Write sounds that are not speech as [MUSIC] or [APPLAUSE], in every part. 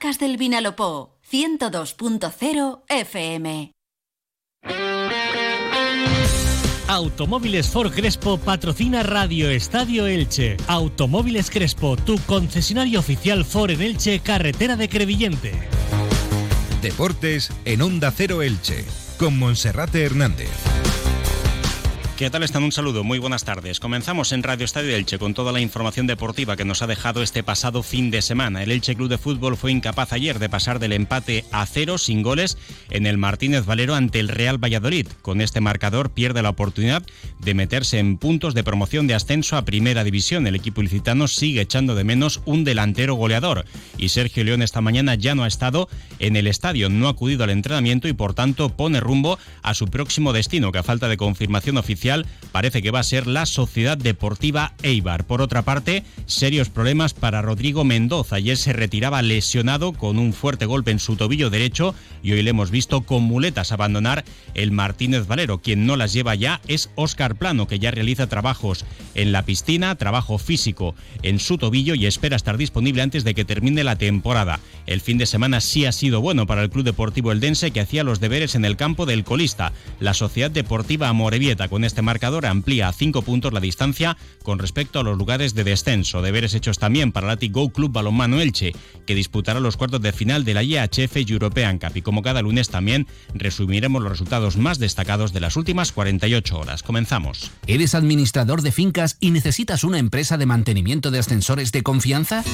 Barracas del Vinalopó, 102.0 FM. Automóviles Ford Crespo patrocina Radio Estadio Elche. Automóviles Crespo, tu concesionario oficial Ford en Elche, carretera de Crevillente. Deportes en Onda Cero Elche, con Monserrate Hernández. ¿Qué tal están? Un saludo, muy buenas tardes. Comenzamos en Radio Estadio Elche con toda la información deportiva que nos ha dejado este pasado fin de semana. El Elche Club de Fútbol fue incapaz ayer de pasar del empate a cero sin goles en el Martínez Valero ante el Real Valladolid. Con este marcador pierde la oportunidad de meterse en puntos de promoción de ascenso a Primera División. El equipo ilicitano sigue echando de menos un delantero goleador y Sergio León esta mañana ya no ha estado en el estadio, no ha acudido al entrenamiento y por tanto pone rumbo a su próximo destino que a falta de confirmación oficial parece que va a ser la Sociedad Deportiva Eibar. Por otra parte, serios problemas para Rodrigo Mendoza. Ayer se retiraba lesionado con un fuerte golpe en su tobillo derecho y hoy le hemos visto con muletas abandonar el Martínez Valero. Quien no las lleva ya es Óscar Plano, que ya realiza trabajos en la piscina, trabajo físico en su tobillo y espera estar disponible antes de que termine la temporada. El fin de semana sí ha sido bueno para el Club Deportivo Eldense que hacía los deberes en el campo del colista, la Sociedad Deportiva Amorebieta. Con este marcador amplía a cinco puntos la distancia con respecto a los lugares de descenso. Deberes hechos también para el Go Club Balonmano Elche, que disputará los cuartos de final de la IHF European Cup. Y como cada lunes también resumiremos los resultados más destacados de las últimas 48 horas. Comenzamos. ¿Eres administrador de fincas y necesitas una empresa de mantenimiento de ascensores de confianza?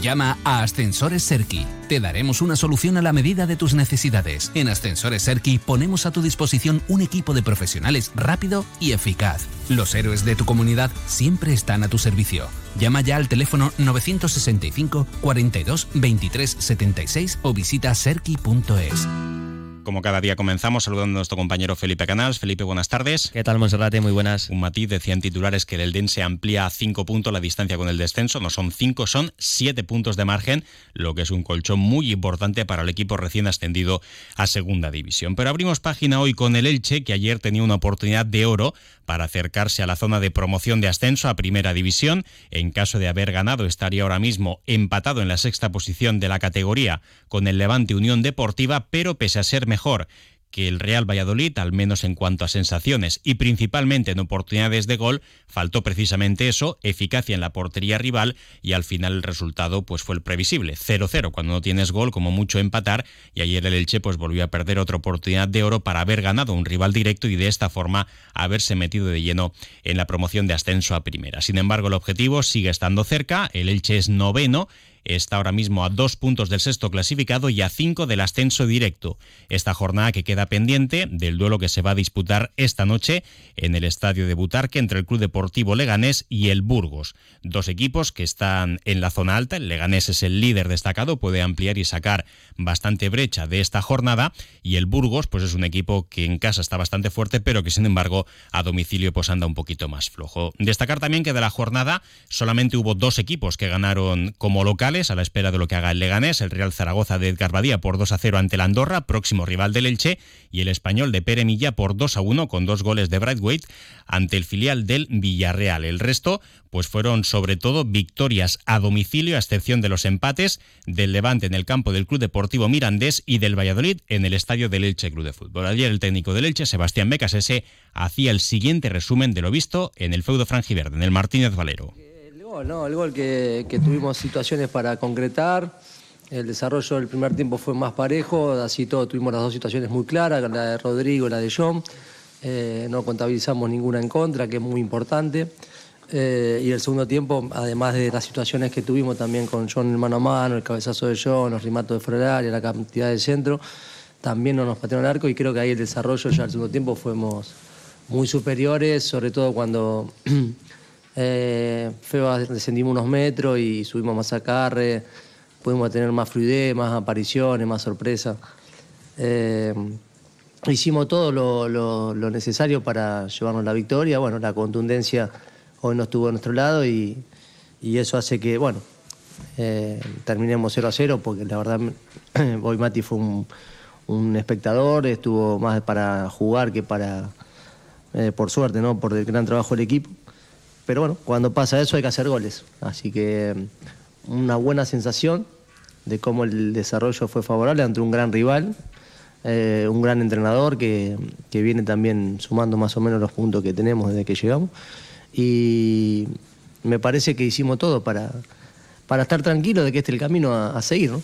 Llama a Ascensores Serki. Te daremos una solución a la medida de tus necesidades. En Ascensores Serki ponemos a tu disposición un equipo de profesionales rápido y eficaz. Los héroes de tu comunidad siempre están a tu servicio. Llama ya al teléfono 965 42 23 76 o visita serki.es. Como cada día comenzamos saludando a nuestro compañero Felipe Canals. Felipe, buenas tardes. ¿Qué tal, Monserrate? Muy buenas. Un matiz, decían titulares que el Elden se amplía a cinco puntos la distancia con el descenso. No son cinco, son siete puntos de margen, lo que es un colchón muy importante para el equipo recién ascendido a segunda división. Pero abrimos página hoy con el Elche, que ayer tenía una oportunidad de oro para acercarse a la zona de promoción de ascenso a primera división. En caso de haber ganado, estaría ahora mismo empatado en la sexta posición de la categoría con el Levante Unión Deportiva, pero pese a ser mejor que el Real Valladolid, al menos en cuanto a sensaciones y principalmente en oportunidades de gol, faltó precisamente eso, eficacia en la portería rival y al final el resultado pues fue el previsible, 0-0 cuando no tienes gol, como mucho empatar y ayer el Elche pues volvió a perder otra oportunidad de oro para haber ganado un rival directo y de esta forma haberse metido de lleno en la promoción de ascenso a primera. Sin embargo, el objetivo sigue estando cerca, el Elche es noveno está ahora mismo a dos puntos del sexto clasificado y a cinco del ascenso directo. Esta jornada que queda pendiente del duelo que se va a disputar esta noche en el estadio de Butarque entre el Club Deportivo Leganés y el Burgos. Dos equipos que están en la zona alta. El Leganés es el líder destacado, puede ampliar y sacar bastante brecha de esta jornada. Y el Burgos, pues es un equipo que en casa está bastante fuerte, pero que sin embargo a domicilio pues anda un poquito más flojo. Destacar también que de la jornada solamente hubo dos equipos que ganaron como local a la espera de lo que haga el Leganés, el Real Zaragoza de Edgar Badía por 2 a 0 ante el Andorra, próximo rival del Elche, y el español de Pere Milla por 2 a 1 con dos goles de Brightweight ante el filial del Villarreal. El resto, pues fueron sobre todo victorias a domicilio, a excepción de los empates del Levante en el campo del Club Deportivo Mirandés y del Valladolid en el estadio del Elche Club de Fútbol. Ayer el técnico del Elche, Sebastián Becasese, hacía el siguiente resumen de lo visto en el feudo franjiverde, en el Martínez Valero el gol que, tuvimos situaciones para concretar. El desarrollo del primer tiempo fue más parejo, así todo tuvimos las dos situaciones muy claras, la de Rodrigo y la de John. Eh, no contabilizamos ninguna en contra, que es muy importante. Eh, y el segundo tiempo, además de las situaciones que tuvimos también con John mano a mano, el cabezazo de John, los rimatos de fuera la cantidad de centro, también no nos patearon el arco y creo que ahí el desarrollo ya el segundo tiempo fuimos muy superiores, sobre todo cuando [CLEARS THROAT] Eh, feo, descendimos unos metros y subimos más a carre, pudimos tener más fluidez, más apariciones, más sorpresa. Eh, hicimos todo lo, necesario para llevarnos la victoria. Bueno, la contundencia hoy no estuvo a nuestro lado y, eso hace que, bueno, eh, terminemos 0 a 0 porque la verdad [CLEARS THROAT] hoy Mati fue un, espectador, estuvo más para jugar que para, por suerte, ¿no? por el gran trabajo del equipo. Pero bueno, cuando pasa eso hay que hacer goles. Así que mm, una buena sensación de cómo el desarrollo fue favorable ante un gran rival, eh, un gran entrenador que, que, viene también sumando más o menos los puntos que tenemos desde que llegamos. Y me parece que hicimos todo para, para estar tranquilos de que este es el camino a, seguir. ¿no?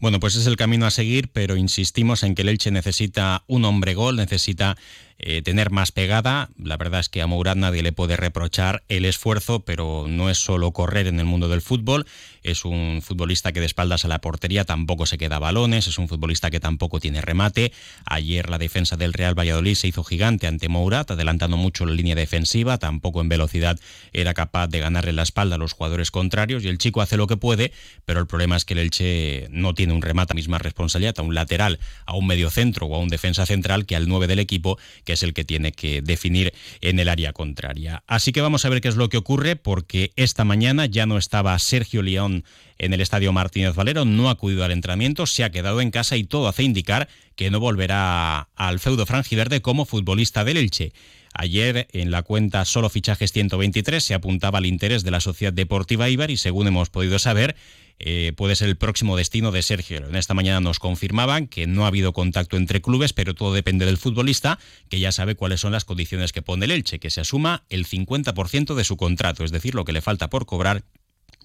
Bueno, pues es el camino a seguir, pero insistimos en que el Elche necesita un hombre gol, necesita eh, tener más pegada. La verdad es que a Mourad nadie le puede reprochar el esfuerzo, pero no es solo correr en el mundo del fútbol. Es un futbolista que de espaldas a la portería tampoco se queda balones, es un futbolista que tampoco tiene remate. Ayer la defensa del Real Valladolid se hizo gigante ante Mourad, adelantando mucho la línea defensiva, tampoco en velocidad era capaz de ganarle la espalda a los jugadores contrarios y el chico hace lo que puede, pero el problema es que el Elche no tiene un remate a misma responsabilidad a un lateral, a un medio centro o a un defensa central que al 9 del equipo que es el que tiene que definir en el área contraria. Así que vamos a ver qué es lo que ocurre, porque esta mañana ya no estaba Sergio León en el estadio Martínez Valero, no ha acudido al entrenamiento, se ha quedado en casa y todo hace indicar que no volverá al feudo franjiverde como futbolista del Elche. Ayer en la cuenta Solo Fichajes 123 se apuntaba al interés de la Sociedad Deportiva Ibar y según hemos podido saber, eh, puede ser el próximo destino de Sergio. En esta mañana nos confirmaban que no ha habido contacto entre clubes, pero todo depende del futbolista, que ya sabe cuáles son las condiciones que pone el Elche, que se asuma el 50% de su contrato, es decir, lo que le falta por cobrar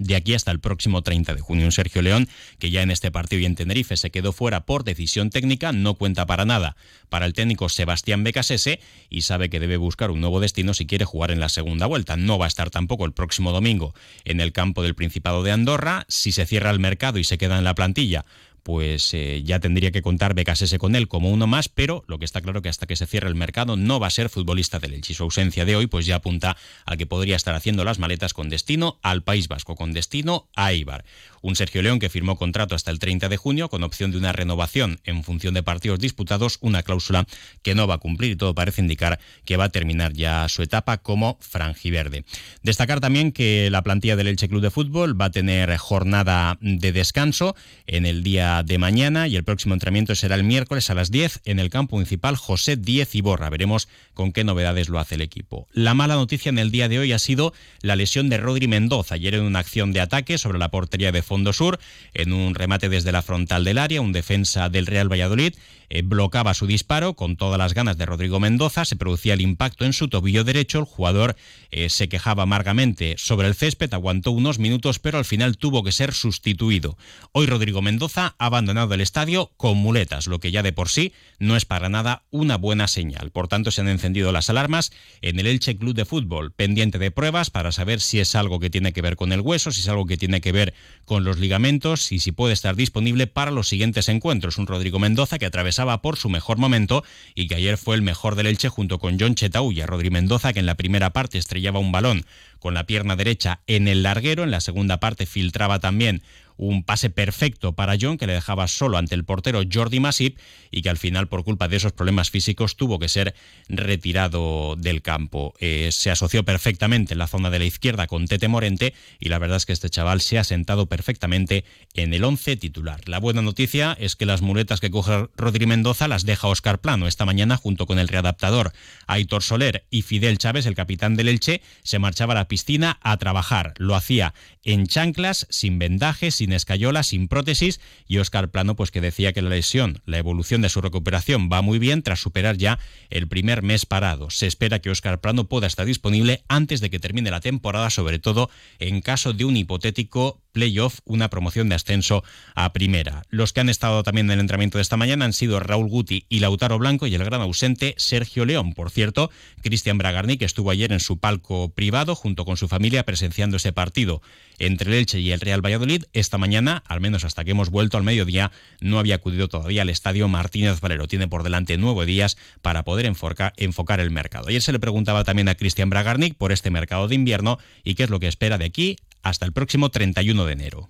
de aquí hasta el próximo 30 de junio. Un Sergio León que ya en este partido y en Tenerife se quedó fuera por decisión técnica, no cuenta para nada para el técnico Sebastián Becasese y sabe que debe buscar un nuevo destino si quiere jugar en la segunda vuelta. No va a estar tampoco el próximo domingo en el campo del Principado de Andorra. Si se cierra el mercado y se queda en la plantilla, pues eh, ya tendría que contar Becasese con él como uno más, pero lo que está claro que hasta que se cierre el mercado no va a ser futbolista del Elche. Su ausencia de hoy pues ya apunta a que podría estar haciendo las maletas con destino al País Vasco, con destino a Eibar. Un Sergio León que firmó contrato hasta el 30 de junio con opción de una renovación en función de partidos disputados, una cláusula que no va a cumplir y todo parece indicar que va a terminar ya su etapa como franjiverde. Destacar también que la plantilla del Elche Club de Fútbol va a tener jornada de descanso en el día de mañana y el próximo entrenamiento será el miércoles a las 10 en el campo municipal José Díez Iborra. Veremos con qué novedades lo hace el equipo. La mala noticia en el día de hoy ha sido la lesión de Rodri Mendoza ayer en una acción de ataque sobre la portería de Fondo Sur, en un remate desde la frontal del área, un defensa del Real Valladolid eh, blocaba su disparo con todas las ganas de Rodrigo Mendoza, se producía el impacto en su tobillo derecho, el jugador eh, se quejaba amargamente sobre el césped, aguantó unos minutos, pero al final tuvo que ser sustituido. Hoy Rodrigo Mendoza ha abandonado el estadio con muletas, lo que ya de por sí no es para nada una buena señal. Por tanto, se han encendido las alarmas en el Elche Club de Fútbol, pendiente de pruebas para saber si es algo que tiene que ver con el hueso, si es algo que tiene que ver con los ligamentos y si puede estar disponible para los siguientes encuentros. Un Rodrigo Mendoza que atravesaba por su mejor momento y que ayer fue el mejor del Elche junto con John Chetau y a Rodri Mendoza, que en la primera parte estrellaba un balón con la pierna derecha en el larguero, en la segunda parte filtraba también un pase perfecto para John que le dejaba solo ante el portero Jordi Masip y que al final por culpa de esos problemas físicos tuvo que ser retirado del campo. Eh, se asoció perfectamente en la zona de la izquierda con Tete Morente y la verdad es que este chaval se ha sentado perfectamente en el 11 titular. La buena noticia es que las muletas que coge Rodri Mendoza las deja Oscar Plano esta mañana junto con el readaptador Aitor Soler y Fidel Chávez, el capitán del Elche, se marchaba a la piscina a trabajar. Lo hacía en chanclas, sin vendajes, sin escayola, sin prótesis y Oscar Plano pues que decía que la lesión, la evolución de su recuperación va muy bien tras superar ya el primer mes parado. Se espera que Oscar Plano pueda estar disponible antes de que termine la temporada, sobre todo en caso de un hipotético playoff, una promoción de ascenso a primera. Los que han estado también en el entrenamiento de esta mañana han sido Raúl Guti y Lautaro Blanco y el gran ausente Sergio León. Por cierto, Cristian Bragarni, que estuvo ayer en su palco privado junto con su familia presenciando ese partido entre el Elche y el Real Valladolid, esta mañana, al menos hasta que hemos vuelto al mediodía, no había acudido todavía al estadio Martínez Valero. Tiene por delante nueve días para poder enfocar, el mercado. Ayer se le preguntaba también a Cristian Bragarnik por este mercado de invierno y qué es lo que espera de aquí hasta el próximo 31 de enero.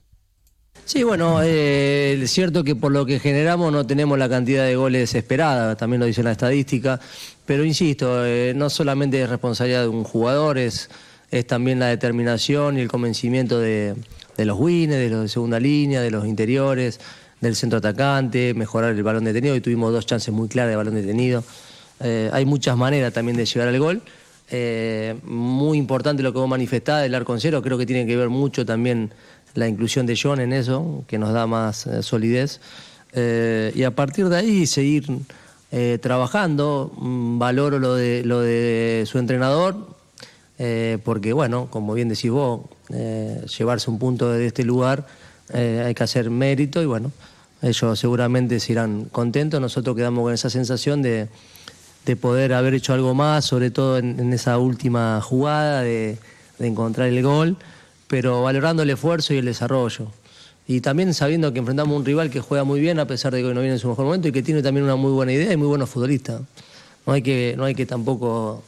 Sí, bueno, eh, es cierto que por lo que generamos no tenemos la cantidad de goles esperada, también lo dice la estadística, pero insisto, eh, no solamente es responsabilidad de un jugador, es, también la determinación y el convencimiento de, de los winners, de los de segunda línea, de los interiores, del centro atacante, mejorar el balón detenido, y tuvimos dos chances muy claras de balón detenido. Eh, hay muchas maneras también de llegar al gol. Eh, muy importante lo que vos manifestás del arco creo que tiene que ver mucho también la inclusión de John en eso, que nos da más eh, solidez. Eh, y a partir de ahí seguir trabajando. Mm, valoro lo de, lo de su entrenador, porque bueno, como bien decís vos, llevarse un punto de este lugar hay que hacer mérito y bueno, ellos seguramente se irán contentos. Nosotros quedamos con esa sensación de, de poder haber hecho algo más, sobre todo en, esa última jugada, de, encontrar el gol pero valorando el esfuerzo y el desarrollo. Y también sabiendo que enfrentamos a un rival que juega muy bien a pesar de que no viene en su mejor momento y que tiene también una muy buena idea y muy buenos futbolistas. No hay que, no hay que tampoco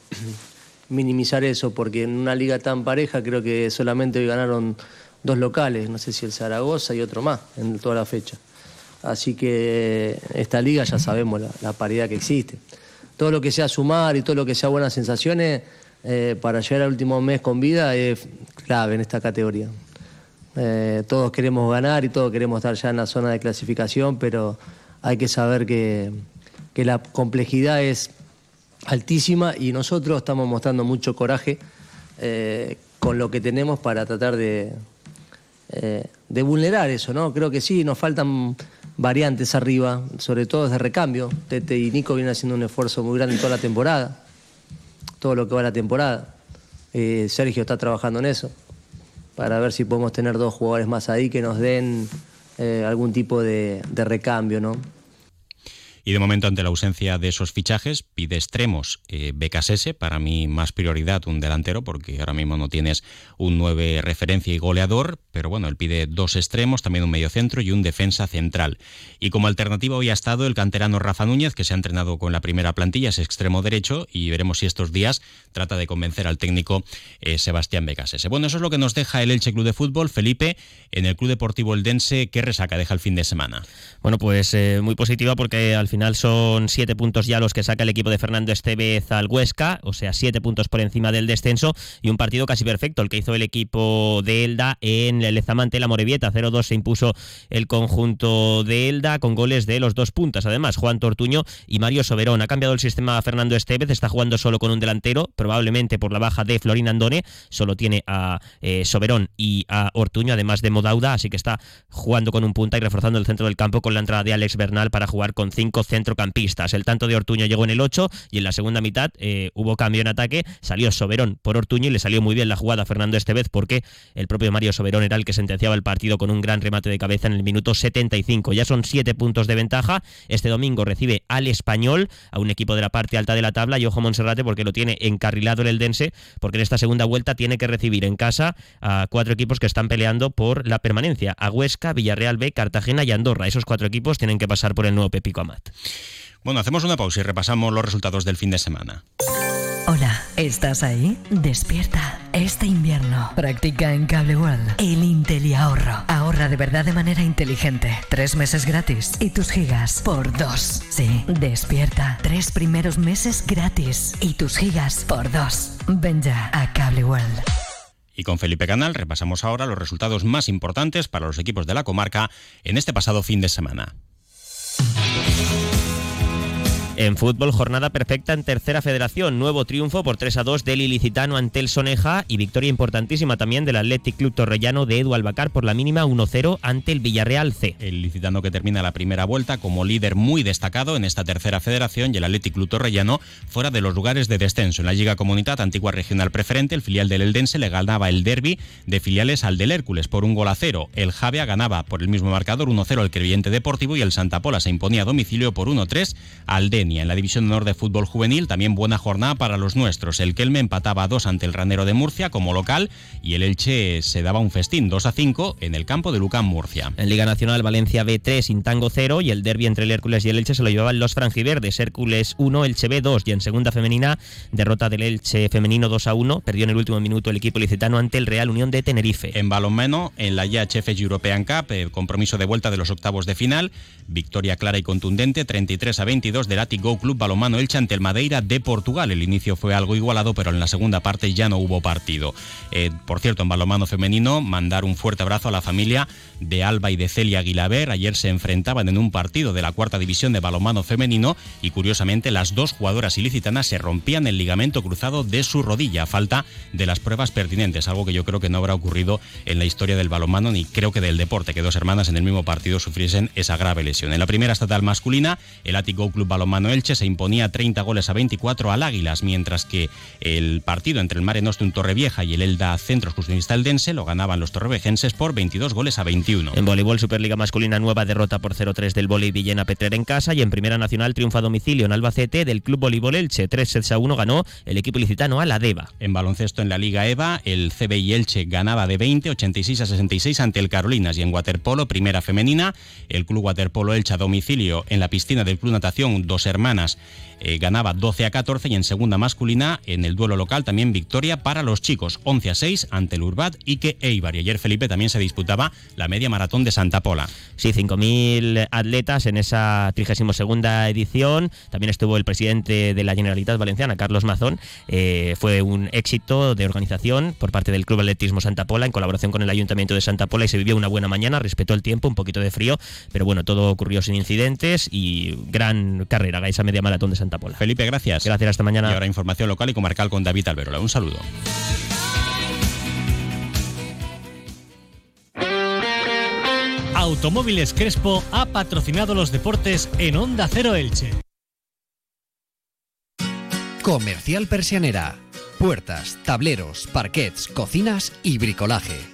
[CLEARS THROAT] minimizar eso, porque en una liga tan pareja creo que solamente hoy ganaron dos locales, no sé si el Zaragoza y otro más en toda la fecha. Así que esta liga ya sabemos la paridad que existe. Todo lo que sea sumar y todo lo que sea buenas sensaciones eh, para llegar al último mes con vida es clave en esta categoría. Eh, todos queremos ganar y todos queremos estar ya en la zona de clasificación, pero hay que saber que, la complejidad es altísima y nosotros estamos mostrando mucho coraje eh, con lo que tenemos para tratar de, de vulnerar eso, ¿no? Creo que sí, nos faltan variantes arriba, sobre todo desde recambio. Tete y Nico vienen haciendo un esfuerzo muy grande toda la temporada todo lo que va la temporada. Eh, Sergio está trabajando en eso, para ver si podemos tener dos jugadores más ahí que nos den eh, algún tipo de, de recambio, ¿no? Y de momento, ante la ausencia de esos fichajes, pide extremos eh, Becasese, para mí más prioridad un delantero, porque ahora mismo no tienes un 9 referencia y goleador, pero bueno, él pide dos extremos, también un medio centro y un defensa central. Y como alternativa hoy ha estado el canterano Rafa Núñez, que se ha entrenado con la primera plantilla, es extremo derecho, y veremos si estos días trata de convencer al técnico eh, Sebastián Becasese. Bueno, eso es lo que nos deja el Elche Club de Fútbol. Felipe, en el Club Deportivo Eldense, ¿qué resaca deja el fin de semana? Bueno, pues eh, muy positiva porque al final son siete puntos ya los que saca el equipo de Fernando Estevez al Huesca, o sea, siete puntos por encima del descenso y un partido casi perfecto el que hizo el equipo de Elda en el Lezamante la Morevieta. 0-2 se impuso el conjunto de Elda con goles de los dos puntas. Además, Juan Tortuño y Mario Soberón. Ha cambiado el sistema Fernando Estevez, está jugando solo con un delantero, probablemente por la baja de Florín Andone. Solo tiene a eh, Soberón y a Ortuño, además de Modauda, así que está jugando con un punta y reforzando el centro del campo con la entrada de Alex Bernal para jugar con cinco centrocampistas el tanto de Ortuño llegó en el 8 y en la segunda mitad eh, hubo cambio en ataque, salió Soberón por Ortuño y le salió muy bien la jugada a Fernando Estevez porque el propio Mario Soberón era el que sentenciaba el partido con un gran remate de cabeza en el minuto 75. Ya son 7 puntos de ventaja. Este domingo recibe al Español, a un equipo de la parte alta de la tabla y ojo Monserrate porque lo tiene encarrilado el Eldense porque en esta segunda vuelta tiene que recibir en casa a cuatro equipos que están peleando por la permanencia. A Huesca, Villarreal B, Cartagena y Andorra. Esos cuatro equipos tienen que pasar por el nuevo Pepico Amat. Bueno, hacemos una pausa y repasamos los resultados del fin de semana. Hola, ¿estás ahí? Despierta. Este invierno practica en Cable World el Intel ahorro. Ahorra de verdad de manera inteligente. Tres meses gratis y tus gigas por dos. Sí, despierta. Tres primeros meses gratis y tus gigas por dos. Ven ya a Cable World. Y con Felipe Canal repasamos ahora los resultados más importantes para los equipos de la comarca en este pasado fin de semana. En fútbol, jornada perfecta en tercera federación. Nuevo triunfo por 3 a 2 del Ilicitano ante el Soneja y victoria importantísima también del Athletic Club Torrellano de Edu Albacar por la mínima 1-0 ante el Villarreal C. El Ilicitano que termina la primera vuelta como líder muy destacado en esta tercera federación y el Athletic Club Torrellano fuera de los lugares de descenso. En la Liga Comunidad Antigua Regional Preferente, el filial del Eldense le ganaba el derby de filiales al del Hércules por un gol a cero. El Javea ganaba por el mismo marcador 1-0 al Creyente Deportivo y el Santa Pola se imponía a domicilio por 1-3 al en la División de Honor de Fútbol Juvenil, también buena jornada para los nuestros. El Kelme empataba a 2 ante el Ranero de Murcia como local y el Elche se daba un festín 2 a 5 en el campo de Lucán Murcia. En Liga Nacional Valencia B3, Intango 0 y el derby entre el Hércules y el Elche se lo llevaban los franjiverdes. Hércules 1, Elche B 2 y en segunda femenina derrota del Elche femenino 2 a 1. Perdió en el último minuto el equipo licitano ante el Real Unión de Tenerife. En balonmano, en la IHF European Cup, el compromiso de vuelta de los octavos de final, victoria clara y contundente 33 a 22 de la Go Club Balomano Elche ante el Madeira de Portugal. El inicio fue algo igualado, pero en la segunda parte ya no hubo partido. Eh, por cierto, en balomano femenino, mandar un fuerte abrazo a la familia de Alba y de Celia Aguilaber. Ayer se enfrentaban en un partido de la cuarta división de balomano femenino y curiosamente las dos jugadoras ilicitanas se rompían el ligamento cruzado de su rodilla, a falta de las pruebas pertinentes, algo que yo creo que no habrá ocurrido en la historia del balomano ni creo que del deporte, que dos hermanas en el mismo partido sufriesen esa grave lesión. En la primera estatal masculina, el Atico Club Balomano Elche se imponía 30 goles a 24 al Águilas, mientras que el partido entre el Mare Nostrum Torrevieja y el Elda Centro Excursionista Eldense lo ganaban los torrevejenses por 22 goles a 21. En voleibol, Superliga Masculina nueva derrota por 0-3 del Volley Villena Petrer en casa y en Primera Nacional triunfa a domicilio en Albacete del Club Voleibol Elche. 3 sets a 1 ganó el equipo ilicitano a la DEVA. En baloncesto en la Liga EVA, el CBI Elche ganaba de 20, 86 a 66 ante el Carolinas y en waterpolo, primera femenina, el Club Waterpolo Elche a domicilio en la piscina del Club Natación Dos Hermanas eh, ganaba 12 a 14 y en segunda masculina en el duelo local también victoria para los chicos 11 a 6 ante el Urbat y que Eibar y ayer Felipe también se disputaba la media maratón de Santa Pola. Sí, 5.000 atletas en esa 32 edición. También estuvo el presidente de la Generalitat Valenciana, Carlos Mazón. Eh, fue un éxito de organización por parte del Club Atletismo Santa Pola en colaboración con el Ayuntamiento de Santa Pola y se vivió una buena mañana, respetó el tiempo, un poquito de frío, pero bueno, todo ocurrió sin incidentes y gran carrera, esa media maratón de Santa Pola. Felipe, gracias. Gracias, hasta mañana. Y ahora información local y comarcal con David Alberola. Un saludo. Automóviles Crespo ha patrocinado los deportes en Onda Cero Elche. Comercial Persianera. Puertas, tableros, parquets, cocinas y bricolaje